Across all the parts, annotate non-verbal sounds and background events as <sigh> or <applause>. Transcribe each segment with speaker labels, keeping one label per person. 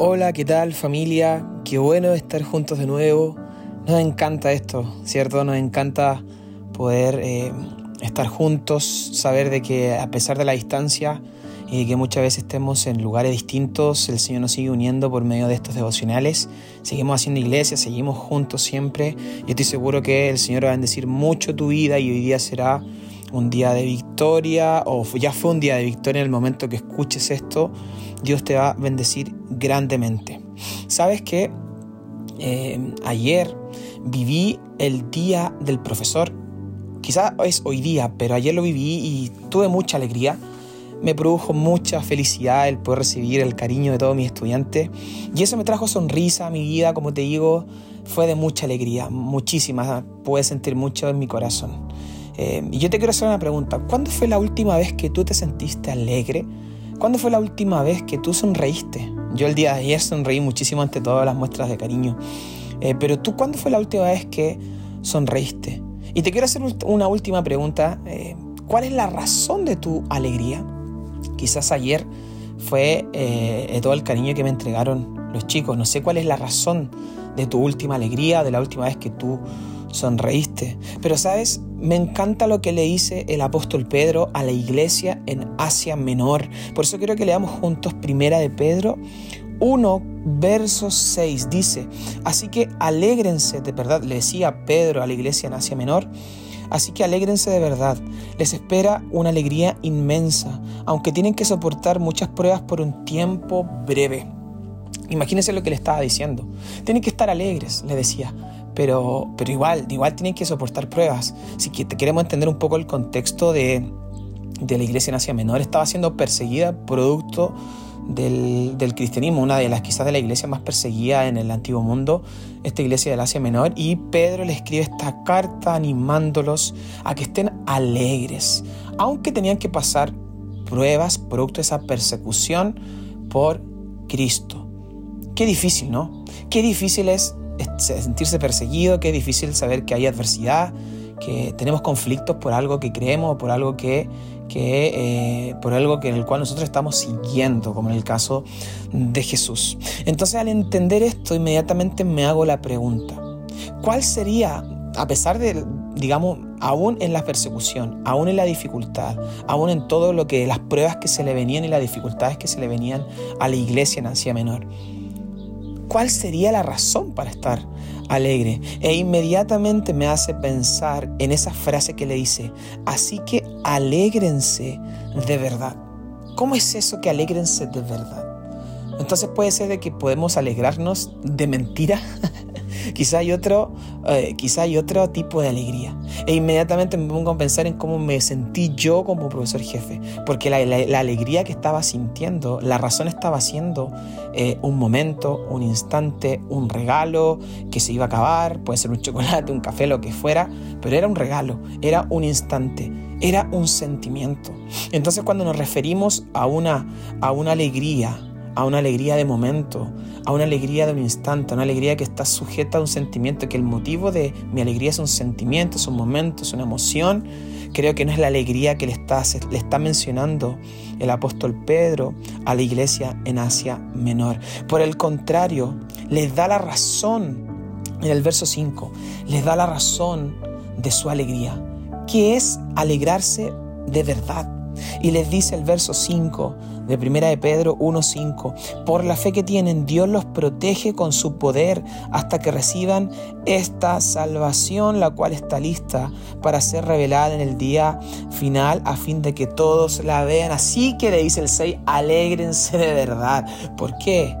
Speaker 1: Hola, ¿qué tal familia? Qué bueno estar juntos de nuevo. Nos encanta esto, ¿cierto? Nos encanta poder eh, estar juntos, saber de que a pesar de la distancia y que muchas veces estemos en lugares distintos, el Señor nos sigue uniendo por medio de estos devocionales. Seguimos haciendo iglesia, seguimos juntos siempre. Y estoy seguro que el Señor va a bendecir mucho tu vida y hoy día será un día de victoria o ya fue un día de victoria en el momento que escuches esto, Dios te va a bendecir grandemente. ¿Sabes que eh, ayer viví el día del profesor? Quizás es hoy día, pero ayer lo viví y tuve mucha alegría. Me produjo mucha felicidad el poder recibir el cariño de todos mis estudiantes y eso me trajo sonrisa a mi vida, como te digo, fue de mucha alegría, muchísima, pude sentir mucho en mi corazón. Eh, y yo te quiero hacer una pregunta. ¿Cuándo fue la última vez que tú te sentiste alegre? ¿Cuándo fue la última vez que tú sonreíste? Yo el día de ayer sonreí muchísimo ante todas las muestras de cariño. Eh, pero tú, ¿cuándo fue la última vez que sonreíste? Y te quiero hacer una última pregunta. Eh, ¿Cuál es la razón de tu alegría? Quizás ayer fue todo el cariño que me entregaron los chicos. No sé cuál es la razón de tu última alegría, de la última vez que tú sonreíste. Pero sabes, me encanta lo que le dice el apóstol Pedro a la iglesia en Asia Menor. Por eso quiero que leamos juntos Primera de Pedro 1, verso 6. Dice, así que alégrense de verdad, le decía Pedro a la iglesia en Asia Menor. Así que alégrense de verdad. Les espera una alegría inmensa, aunque tienen que soportar muchas pruebas por un tiempo breve. Imagínense lo que le estaba diciendo. Tienen que estar alegres, le decía pero, pero igual, igual tienen que soportar pruebas. Si te queremos entender un poco el contexto de, de la iglesia en Asia Menor, estaba siendo perseguida producto del, del, cristianismo, una de las quizás de la iglesia más perseguida en el antiguo mundo, esta iglesia del Asia Menor, y Pedro le escribe esta carta animándolos a que estén alegres, aunque tenían que pasar pruebas producto de esa persecución por Cristo. Qué difícil, ¿no? Qué difícil es sentirse perseguido, que es difícil saber que hay adversidad, que tenemos conflictos por algo que creemos, por algo que, que eh, por algo que en el cual nosotros estamos siguiendo, como en el caso de Jesús. Entonces, al entender esto, inmediatamente me hago la pregunta: ¿cuál sería, a pesar de, digamos, aún en la persecución, aún en la dificultad, aún en todo lo que las pruebas que se le venían y las dificultades que se le venían a la iglesia en Asia Menor? ¿Cuál sería la razón para estar alegre? E inmediatamente me hace pensar en esa frase que le dice, así que alégrense de verdad. ¿Cómo es eso que alégrense de verdad? Entonces puede ser de que podemos alegrarnos de mentira. <laughs> quizá, hay otro, eh, quizá hay otro tipo de alegría. E inmediatamente me pongo a pensar en cómo me sentí yo como profesor jefe. Porque la, alegría que estaba sintiendo, la razón estaba siendo eh, un momento, un instante, un regalo que se iba a acabar. Puede ser un chocolate, un café, lo que fuera. Pero era un regalo, era un instante era un sentimiento. Entonces cuando nos referimos a una, a una alegría, a una alegría de momento, a una alegría de un instante, a una alegría que está sujeta a un sentimiento, que el motivo de mi alegría es un sentimiento, es un momento, es una emoción. Creo que no es la alegría que le está, mencionando el apóstol Pedro a la iglesia en Asia Menor. Por el contrario, les da la razón, en el verso 5, les da la razón de su alegría, que es alegrarse de verdad. Y les dice el verso 5 de Primera de Pedro 1:5, por la fe que tienen, Dios los protege con su poder hasta que reciban esta salvación, la cual está lista para ser revelada en el día final a fin de que todos la vean. Así que le dice el 6, alégrense de verdad. ¿Por qué?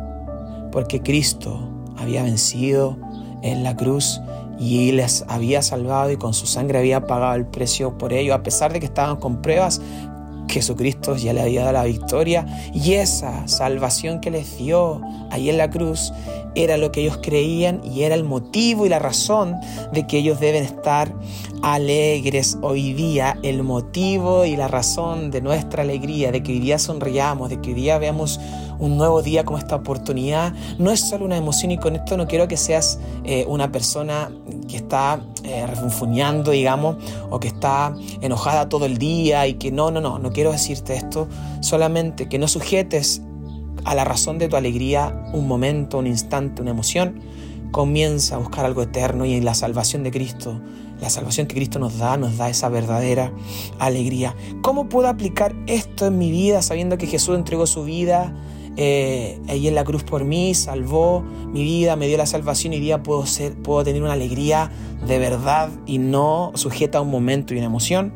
Speaker 1: Porque Cristo había vencido en la cruz y les había salvado y con su sangre había pagado el precio por ello, a pesar de que estaban con pruebas, Jesucristo ya le había dado la victoria y esa salvación que les dio ahí en la cruz era lo que ellos creían y era el motivo y la razón de que ellos deben estar alegres hoy día, el motivo y la razón de nuestra alegría, de que hoy día sonriamos, de que hoy día veamos un nuevo día como esta oportunidad, no es solo una emoción y con esto no quiero que seas eh, una persona que está eh, refunfuñando, digamos, o que está enojada todo el día y que no, no, no, no quiero decirte esto, solamente que no sujetes a la razón de tu alegría un momento, un instante, una emoción, comienza a buscar algo eterno y en la salvación de Cristo, la salvación que Cristo nos da, nos da esa verdadera alegría. ¿Cómo puedo aplicar esto en mi vida sabiendo que Jesús entregó su vida eh, ahí en la cruz por mí, salvó mi vida, me dio la salvación y día puedo, ser, puedo tener una alegría de verdad y no sujeta a un momento y una emoción?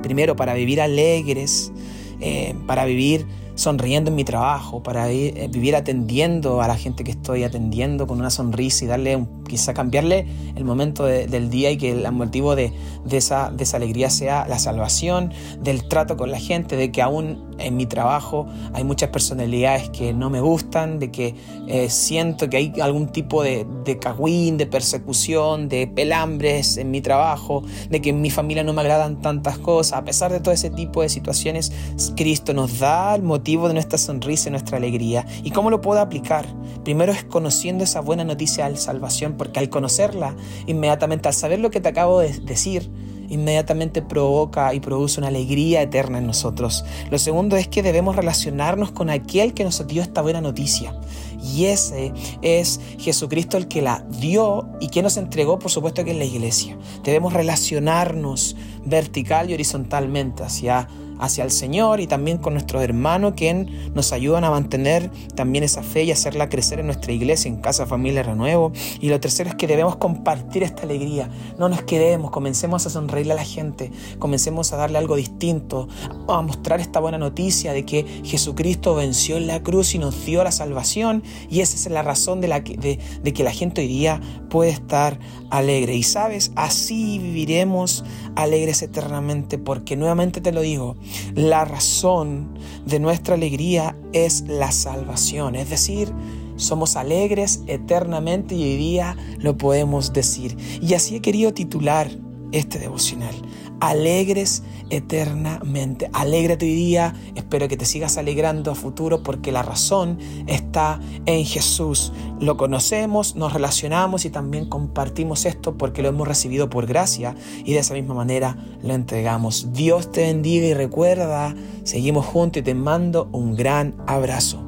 Speaker 1: Primero, para vivir alegres, eh, para vivir sonriendo en mi trabajo, para eh, vivir atendiendo a la gente que estoy atendiendo con una sonrisa y darle, un, quizá cambiarle el momento del día y que el motivo de esa alegría sea la salvación, del trato con la gente, de que aún en mi trabajo hay muchas personalidades que no me gustan, de que eh, siento que hay algún tipo de, de cagüín, de persecución, de pelambres en mi trabajo, de que en mi familia no me agradan tantas cosas. A pesar de todo ese tipo de situaciones, Cristo nos da el motivo de nuestra sonrisa y nuestra alegría. ¿Y cómo lo puedo aplicar? Primero es conociendo esa buena noticia de salvación, porque al conocerla, inmediatamente, al saber lo que te acabo de decir, inmediatamente provoca y produce una alegría eterna en nosotros. Lo segundo es que debemos relacionarnos con aquel que nos dio esta buena noticia. Y ese es Jesucristo el que la dio y que nos entregó, por supuesto, que es la iglesia. Debemos relacionarnos vertical y horizontalmente hacia hacia el Señor y también con nuestros hermanos que nos ayudan a mantener también esa fe y hacerla crecer en nuestra iglesia, en Casa Familia Renuevo. Y lo tercero es que debemos compartir esta alegría. No nos quedemos, comencemos a sonreírle a la gente, comencemos a darle algo distinto, a mostrar esta buena noticia de que Jesucristo venció en la cruz y nos dio la salvación. Y esa es la razón de, la de, de que la gente hoy día puede estar alegre. Y sabes, así viviremos alegres eternamente, porque nuevamente te lo digo, la razón de nuestra alegría es la salvación, es decir, somos alegres eternamente y hoy día lo podemos decir. Y así he querido titular este devocional. Alegres eternamente. Alégrate hoy día. Espero que te sigas alegrando a futuro porque la razón está en Jesús. Lo conocemos, nos relacionamos y también compartimos esto porque lo hemos recibido por gracia y de esa misma manera lo entregamos. Dios te bendiga y recuerda, seguimos juntos y te mando un gran abrazo.